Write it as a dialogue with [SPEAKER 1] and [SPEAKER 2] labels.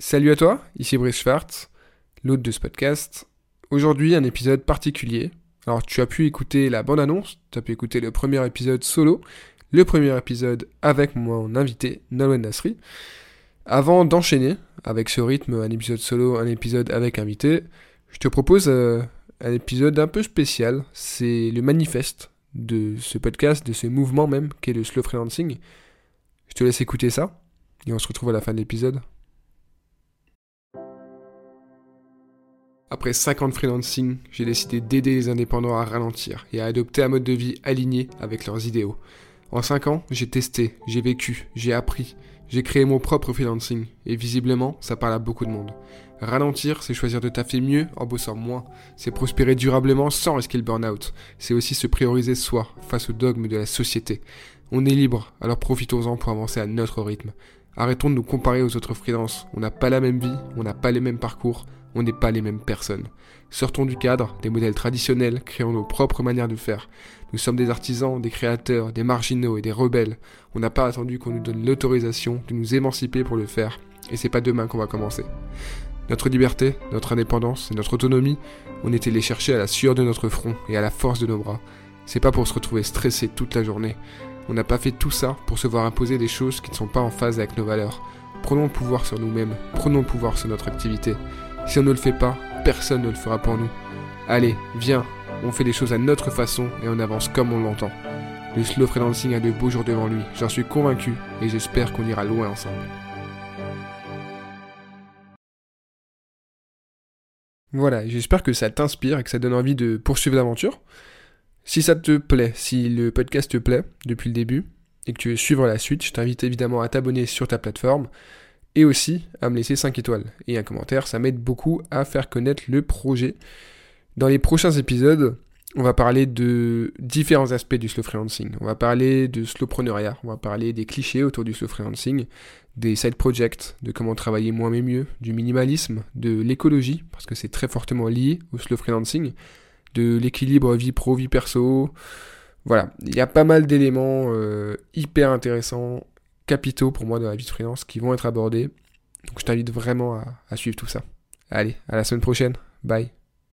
[SPEAKER 1] Salut à toi, ici Brice Schwartz, l'hôte de ce podcast. Aujourd'hui, un épisode particulier. Alors, tu as pu écouter la bande-annonce, tu as pu écouter le premier épisode solo, le premier épisode avec mon invité, Nalwen Nasri. Avant d'enchaîner avec ce rythme, un épisode solo, un épisode avec invité, je te propose euh, un épisode un peu spécial. C'est le manifeste de ce podcast, de ce mouvement même, qu'est le slow freelancing. Je te laisse écouter ça, et on se retrouve à la fin de l'épisode. Après 5 ans de freelancing, j'ai décidé d'aider les indépendants à ralentir et à adopter un mode de vie aligné avec leurs idéaux. En 5 ans, j'ai testé, j'ai vécu, j'ai appris, j'ai créé mon propre freelancing et visiblement, ça parle à beaucoup de monde. Ralentir, c'est choisir de taffer mieux en bossant moins. C'est prospérer durablement sans risquer le burn-out. C'est aussi se prioriser soi face aux dogmes de la société. On est libre, alors profitons-en pour avancer à notre rythme. Arrêtons de nous comparer aux autres freelances. On n'a pas la même vie, on n'a pas les mêmes parcours, on n'est pas les mêmes personnes. Sortons du cadre, des modèles traditionnels, créons nos propres manières de faire. Nous sommes des artisans, des créateurs, des marginaux et des rebelles. On n'a pas attendu qu'on nous donne l'autorisation de nous émanciper pour le faire. Et c'est pas demain qu'on va commencer. Notre liberté, notre indépendance et notre autonomie, on était les chercher à la sueur de notre front et à la force de nos bras. C'est pas pour se retrouver stressé toute la journée. On n'a pas fait tout ça pour se voir imposer des choses qui ne sont pas en phase avec nos valeurs. Prenons le pouvoir sur nous-mêmes, prenons le pouvoir sur notre activité. Si on ne le fait pas, personne ne le fera pour nous. Allez, viens, on fait les choses à notre façon et on avance comme on l'entend. Le slow freelancing a de beaux jours devant lui, j'en suis convaincu et j'espère qu'on ira loin ensemble. Voilà, j'espère que ça t'inspire et que ça donne envie de poursuivre l'aventure. Si ça te plaît, si le podcast te plaît depuis le début et que tu veux suivre la suite, je t'invite évidemment à t'abonner sur ta plateforme et aussi à me laisser 5 étoiles et un commentaire, ça m'aide beaucoup à faire connaître le projet. Dans les prochains épisodes, on va parler de différents aspects du slow freelancing. On va parler de slowpreneuriat, on va parler des clichés autour du slow freelancing, des side projects, de comment travailler moins mais mieux, du minimalisme, de l'écologie, parce que c'est très fortement lié au slow freelancing, de l'équilibre vie pro, vie perso. Voilà, il y a pas mal d'éléments euh, hyper intéressants, capitaux pour moi dans la vie de freelance qui vont être abordés. Donc je t'invite vraiment à, à suivre tout ça. Allez, à la semaine prochaine. Bye.